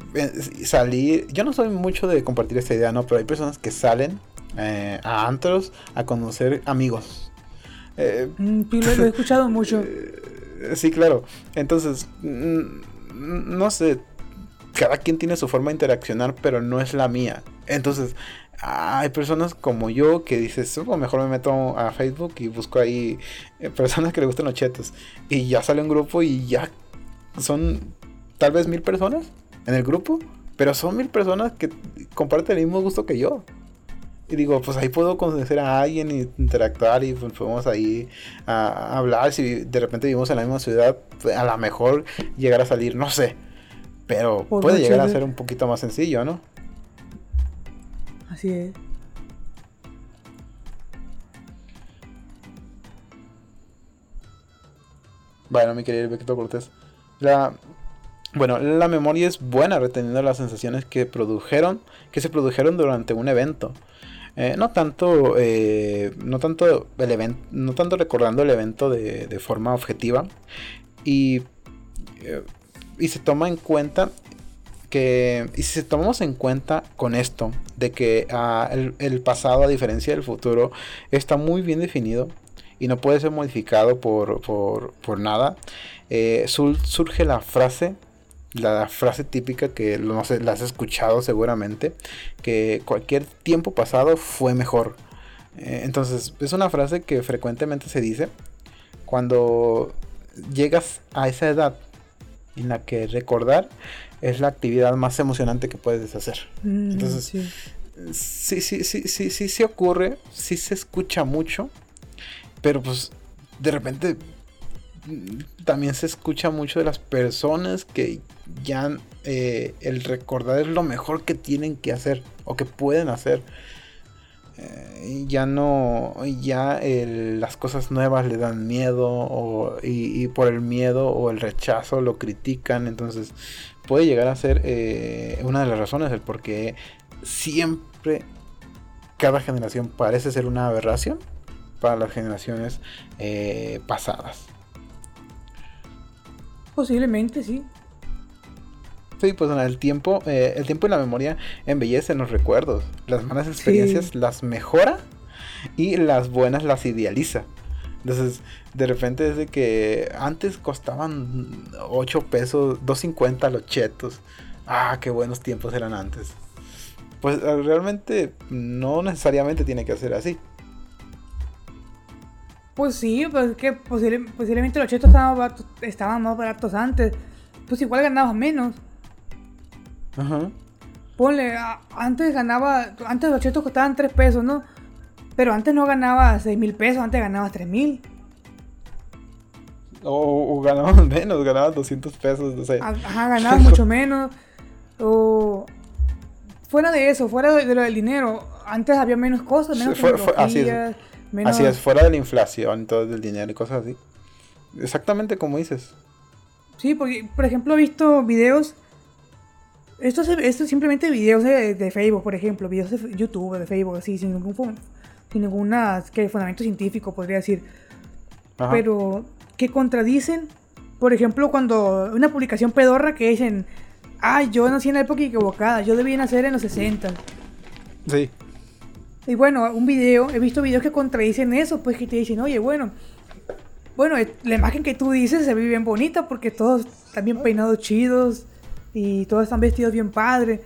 salir, yo no soy mucho de compartir esta idea, ¿no? Pero hay personas que salen a antros a conocer amigos. Eh, Mm, sí, lo, he escuchado mucho. eh, Sí, claro. Entonces, mm, no sé, cada quien tiene su forma de interaccionar, pero no es la mía. Entonces, hay personas como yo que dices, "Oh, mejor me meto a Facebook y busco ahí eh, personas que le gustan los chetos. Y ya sale un grupo y ya son tal vez mil personas en el grupo, pero son mil personas que comparten el mismo gusto que yo. Y digo, pues ahí puedo conocer a alguien y interactuar y pues podemos ahí a, a hablar. Si de repente vivimos en la misma ciudad, pues, a lo mejor llegar a salir, no sé. Pero Por puede llegar a ser un poquito más sencillo, ¿no? Así es. Bueno, mi querido Beto Cortés. La, bueno, la memoria es buena reteniendo las sensaciones que produjeron, que se produjeron durante un evento. Eh, no tanto, eh, no tanto el no tanto recordando el evento de, de forma objetiva. Y, eh, y se toma en cuenta que y si tomamos en cuenta con esto de que ah, el, pasado a diferencia del futuro está muy bien definido y no puede ser modificado por, por, nada, surge la frase, la frase típica que no sé, la has escuchado seguramente, que cualquier tiempo pasado fue mejor. Eh, entonces, es una frase que frecuentemente se dice cuando llegas a esa edad en la que recordar es la actividad más emocionante que puedes hacer. Mm, Entonces, sí. Sí, sí, sí, sí, sí, sí ocurre, sí se escucha mucho, pero pues de repente mm, también se escucha mucho de las personas que ya eh, el recordar es lo mejor que tienen que hacer o que pueden hacer. eh, ya no, ya las cosas nuevas le dan miedo y, por el miedo o el rechazo lo critican, entonces puede llegar a ser eh, una de las razones del por qué siempre cada generación parece ser una aberración para las generaciones eh, pasadas. Posiblemente, sí. Sí, pues el tiempo, eh, el tiempo y la memoria embellecen los recuerdos. Las malas experiencias las mejora y las buenas las idealiza. Entonces, de repente desde que antes costaban 8 pesos, 2.50 los chetos. Ah, qué buenos tiempos eran antes. Pues eh, realmente no necesariamente tiene que ser así. Pues sí, pues que posiblemente los chetos estaban, estaban más baratos antes. Pues igual ganabas menos. Ajá. Ponle, antes ganaba, antes los chetos costaban 3 pesos, ¿no? Pero antes no ganaba 6 mil pesos, antes ganabas 3 mil. O, ganabas menos, ganabas 200 pesos, no sé. Ajá, ganabas mucho menos. O fuera de eso, fuera de, lo del dinero, antes había menos cosas, menos sí, así, es, así es, fuera de la inflación, todo del dinero y cosas así. Exactamente como dices. Sí, porque, por ejemplo, he visto videos esto, es, simplemente videos de, Facebook, por ejemplo, videos de YouTube, de Facebook, así, sin ningún sin ninguna que fundamento científico, podría decir. Pero que contradicen, por ejemplo, cuando una publicación pedorra que dicen, ay, yo nací en la época equivocada, yo debía nacer en los 60. Sí. Y bueno, un video, he visto videos que contradicen eso, pues que te dicen, oye, bueno, bueno, la imagen que tú dices se ve bien bonita porque todos están bien peinados chidos, y todos están vestidos bien padre,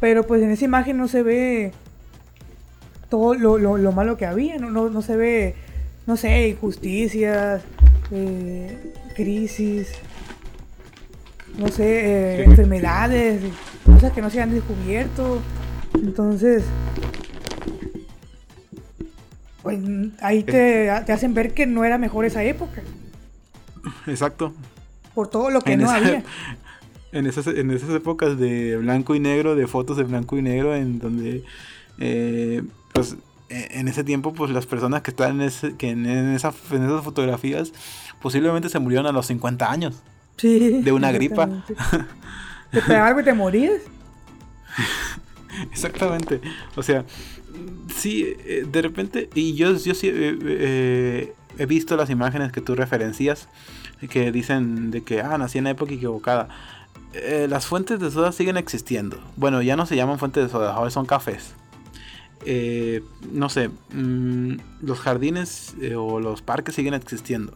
pero pues en esa imagen no se ve todo lo, malo que había, no, no, se ve, no sé, injusticias, eh, crisis, no sé, eh, enfermedades, cosas que no se han descubierto. Entonces, pues ahí te, te, hacen ver que no era mejor esa época. Exacto. Por todo lo que no había en esas, en esas épocas de blanco y negro, de fotos de blanco y negro, en donde, eh, pues, e, en ese tiempo, pues las personas que están en, ese, que en, esa, en esas fotografías posiblemente se murieron a los 50 años. Sí. De una gripa. ¿Te pegaba algo y te morías? Exactamente. O sea, sí, eh, de repente, y yo, yo sí eh, he visto las imágenes que tú referencias, que dicen de que, ah, nací en la época equivocada. Eh, las fuentes de soda siguen existiendo. Bueno, ya no se llaman fuentes de soda, ahora son cafés. Eh, no sé, mm, los jardines eh, o los parques siguen existiendo.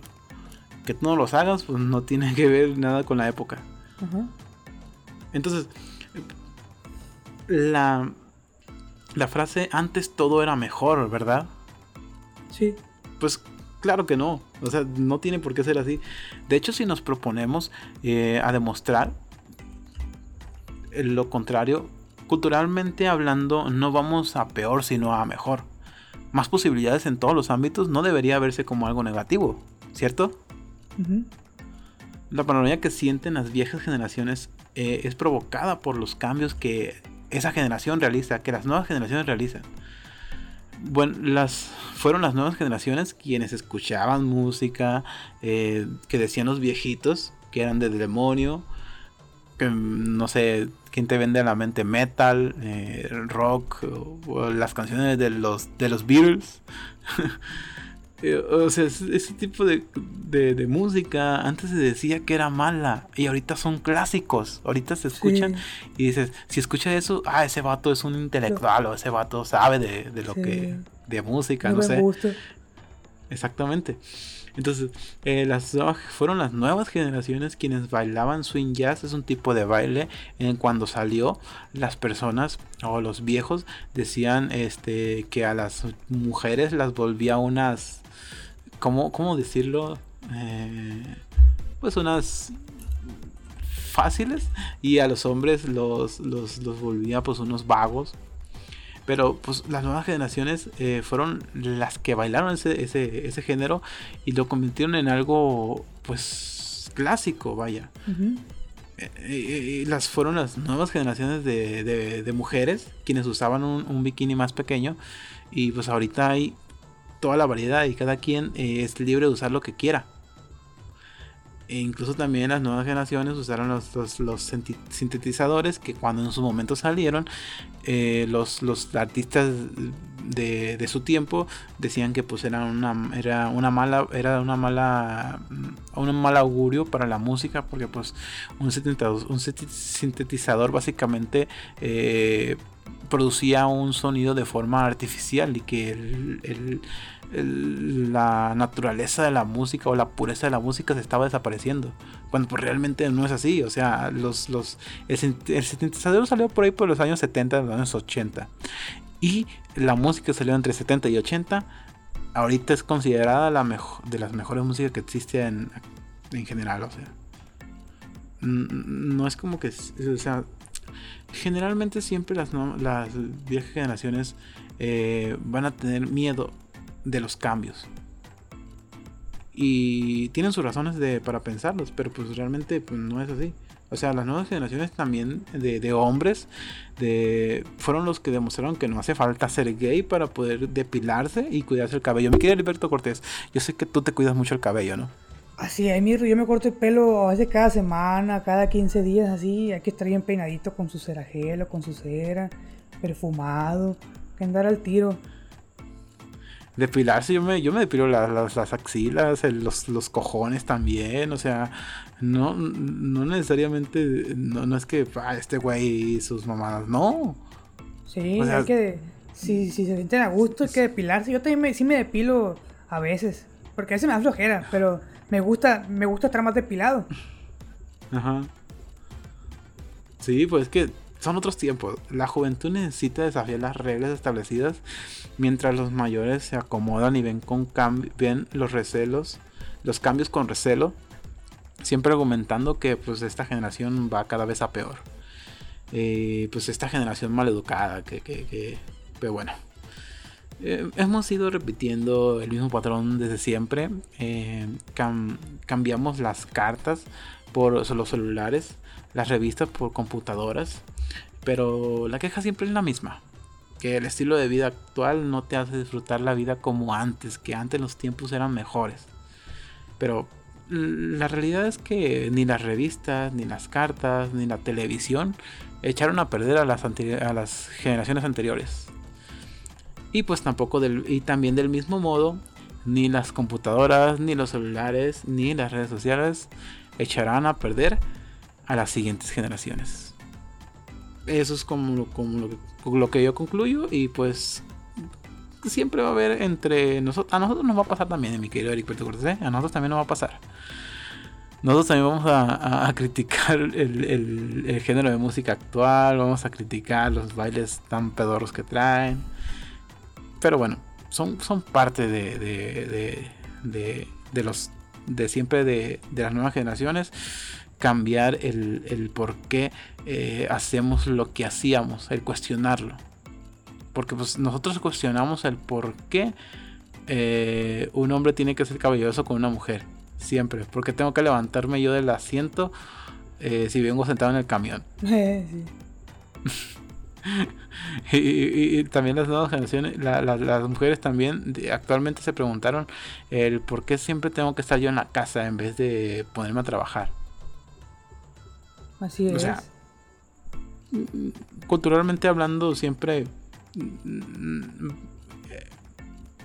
Que tú no los hagas, pues no tiene que ver nada con la época. Entonces, la, la frase antes todo era mejor, ¿verdad? Sí. Pues claro que no. O sea, no tiene por qué ser así. De hecho, si nos proponemos a demostrar lo contrario, culturalmente hablando, no vamos a peor, sino a mejor. Más posibilidades en todos los ámbitos no debería verse como algo negativo, ¿cierto? La paranoia que sienten las viejas generaciones eh, es provocada por los cambios que esa generación realiza, que las nuevas generaciones realizan. Bueno, las, fueron las nuevas generaciones quienes escuchaban música eh, que decían los viejitos, que eran del demonio, no sé, quién te vende a la mente metal, eh, rock, o, las canciones de los, de los Beatles. Eh, o sea, ese tipo de, música antes se decía que era mala y ahorita son clásicos. Ahorita se escuchan y dices, si escucha eso, ah, ese vato es un intelectual o ese vato sabe de, lo que, de música, no, sé. Exactamente. Entonces, eh, las fueron las nuevas generaciones quienes bailaban swing jazz. Es un tipo de baile en cuando salió las personas o los viejos decían este que a las mujeres las volvía unas, ¿cómo, cómo decirlo? Eh, pues unas fáciles y a los hombres los, los, los volvía pues unos vagos pero pues las nuevas generaciones eh, fueron las que bailaron ese, ese, ese, género y lo convirtieron en algo pues clásico, vaya. Eh, eh, las fueron las nuevas generaciones de, de, mujeres quienes usaban un, bikini más pequeño Y pues ahorita hay toda la variedad y cada quien es libre de usar lo que quiera. E incluso también las nuevas generaciones usaron los, los, sintetizadores que cuando en su momento salieron, eh, los, los, artistas de, de, su tiempo decían que pues era una, era una mala, era una mala, un mal augurio para la música, porque pues un sintetizador, un sintetizador básicamente eh, producía un sonido de forma artificial y que la naturaleza de la música o la pureza de la música se estaba desapareciendo. Cuando pues realmente no es así. O sea, los, los, el, sintetizador salió por ahí por los años 70, los años 80. Y la música salió entre 70 y 80. Ahorita es considerada la mejor, de las mejores músicas que existe en, en general. O sea, no es como que. O sea, generalmente siempre las, las viejas generaciones eh, van a tener miedo de los cambios. Y tienen sus razones de, para pensarlos, pero pues realmente pues, no es así. O sea, las nuevas generaciones también de, hombres de, fueron los que demostraron que no hace falta ser gay para poder depilarse y cuidarse el cabello. Mi querido Alberto Cortés, yo sé que tú te cuidas mucho el cabello, ¿no? Así es, mirro, yo me corto el pelo a veces cada semana, cada 15 días, así. Hay que estar bien peinadito con su cerajelo, con su cera, perfumado, que andar al tiro depilarse, yo me, yo me depilo las, axilas, los, cojones también, o sea, no, no necesariamente, no, es que ah, este güey y sus mamadas, no. Sí, hay que, si, si, se sienten a gusto hay que depilarse, yo también me, sí me depilo a veces, porque a veces me da flojera, pero me gusta, me gusta estar más depilado. Ajá. Sí, pues es que son otros tiempos. La juventud necesita desafiar las reglas establecidas mientras los mayores se acomodan y ven con los recelos, los cambios con recelo, siempre argumentando que pues esta generación va cada vez a peor. Eh, pues esta generación maleducada que, que, pero bueno. Eh, hemos ido repitiendo el mismo patrón desde siempre. Eh, cambiamos las cartas por los celulares, las revistas por computadoras. Pero la queja siempre es la misma. Que el estilo de vida actual no te hace disfrutar la vida como antes, que antes los tiempos eran mejores. Pero la realidad es que ni las revistas, ni las cartas, ni la televisión echaron a perder a las, generaciones anteriores. Y pues tampoco y también del mismo modo, ni las computadoras, ni los celulares, ni las redes sociales echarán a perder a las siguientes generaciones eso es como, lo, que yo concluyo y pues siempre va a haber entre nosotros, a nosotros nos va a pasar también, mi querido Eric Cortés, ¿eh? a nosotros también nos va a pasar. Nosotros también vamos a, criticar el, género de música actual, vamos a criticar los bailes tan pedorros que traen. Pero bueno, son, son parte de, de, de, de los de siempre de, de las nuevas generaciones cambiar el, por qué eh, hacemos lo que hacíamos, el cuestionarlo. Porque pues, nosotros cuestionamos el por qué eh, un hombre tiene que ser caballeroso con una mujer. Siempre. Porque tengo que levantarme yo del asiento eh, si vengo sentado en el camión. y, también las nuevas generaciones, las mujeres también actualmente se preguntaron el por qué siempre tengo que estar yo en la casa en vez de ponerme a trabajar. Así es. culturalmente hablando, siempre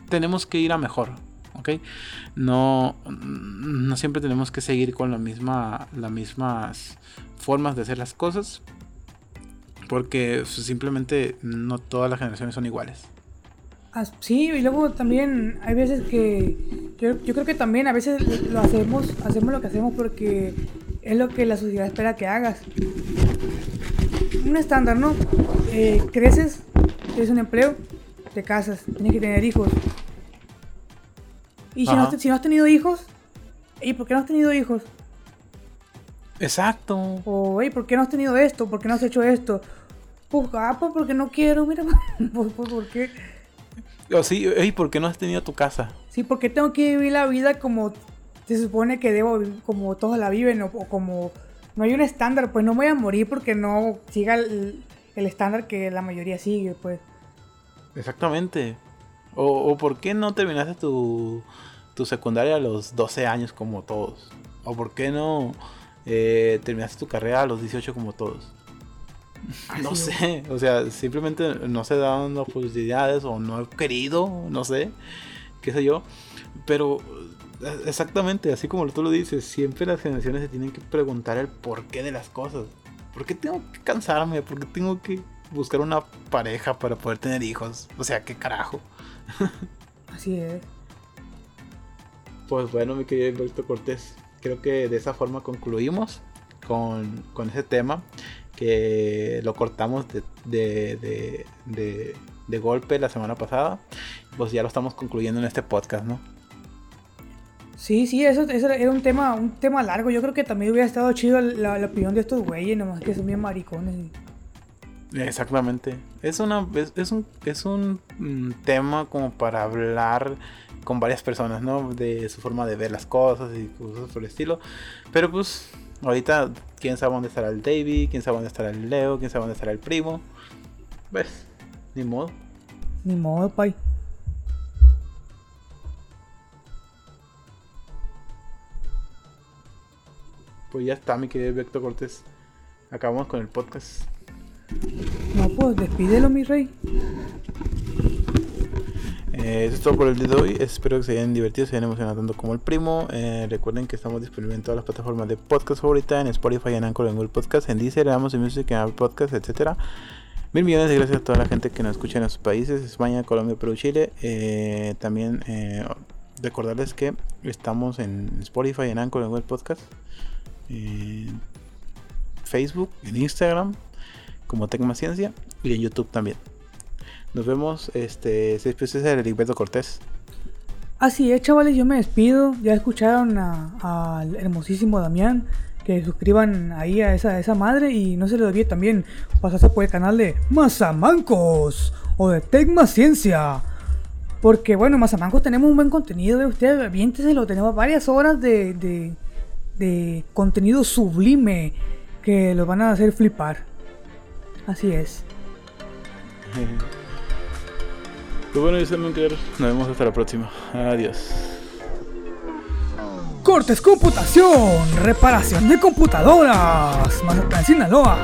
tenemos que ir a mejor, ¿ok? No, no siempre tenemos que seguir con la misma, las mismas formas de hacer las cosas, porque simplemente no todas las generaciones son iguales. Ah, sí, y luego también hay veces que yo, yo, creo que también a veces lo hacemos, hacemos lo que hacemos porque es lo que la sociedad espera que hagas. Un estándar, ¿no? Eh, creces, tienes un empleo, te casas, tienes que tener hijos. Y si no, has tenido hijos, ¿y por qué no has tenido hijos? Exacto. O, ¿por qué no has tenido esto? ¿Por qué no has hecho esto? Pues, ah, pues porque no quiero, mira, pues, pues, ¿por qué? O sí, ¿y por qué no has tenido tu casa? Sí, porque tengo que vivir la vida como se supone que debo como todos la viven o, como no hay un estándar, pues no voy a morir porque no siga el, estándar que la mayoría sigue, pues. Exactamente. O, por qué no terminaste tu, tu secundaria a los 12 años como todos? ¿O por qué no eh, terminaste tu carrera a los 18 como todos? no sé, o sea, simplemente no se dan las posibilidades o no he querido, no sé, qué sé yo. Pero exactamente, así como tú lo dices, siempre las generaciones se tienen que preguntar el porqué de las cosas. ¿Por qué tengo que cansarme? ¿Por qué tengo que buscar una pareja para poder tener hijos? O sea, ¿qué carajo? Así es. Pues bueno, mi querido Alberto Cortés, creo que de esa forma concluimos con, con ese tema que lo cortamos de, de, de, de, golpe la semana pasada. Pues ya lo estamos concluyendo en este podcast, ¿no? Sí, sí, eso, era un tema, un tema largo. Yo creo que también hubiera estado chido la, opinión de estos güeyes, nomás que son bien maricones. Exactamente. Es una es, un es un mm, tema como para hablar con varias personas, ¿no? De su forma de ver las cosas y cosas por el estilo. Pero pues ahorita quién sabe dónde estará el David, quién sabe dónde estará el Leo, quién sabe dónde estará el primo. ¿Ves? Ni modo. Ni modo, pay. Pues ya está, mi querido Vector Cortés. Acabamos con el podcast. No, pues despídelo, mi rey. Eh, eso es todo por el día de hoy. Espero que se hayan divertido, se hayan emocionado tanto como el primo. Eh, recuerden que estamos disponibles en todas las plataformas de podcast favorita, en Spotify, en Anchor, en Google Podcast, en Deezer, en Amazon Music, en Apple Podcast, etcétera. Mil millones de gracias a toda la gente que nos escucha en nuestros países, España, Colombia, Perú, Chile. Eh, también recordarles que estamos en Spotify, en Anchor, en Google Podcast en Facebook, en Instagram, como Tecmaciencia y en YouTube también. Nos vemos, este, se despide de Heriberto Cortés. Así es, chavales, yo me despido. Ya escucharon al hermosísimo Damián. Que suscriban ahí a esa, esa madre y no se lo olvide también pasarse por el canal de Mazamancos o de Tecmaciencia. Porque bueno, Mazamancos tenemos un buen contenido de ustedes, lo tenemos varias horas de contenido sublime que los van a hacer flipar. Así es. Pues bueno, yo soy Nos vemos hasta la próxima. Adiós. Cortes Computación, reparación de computadoras. Mazatlán, Sinaloa.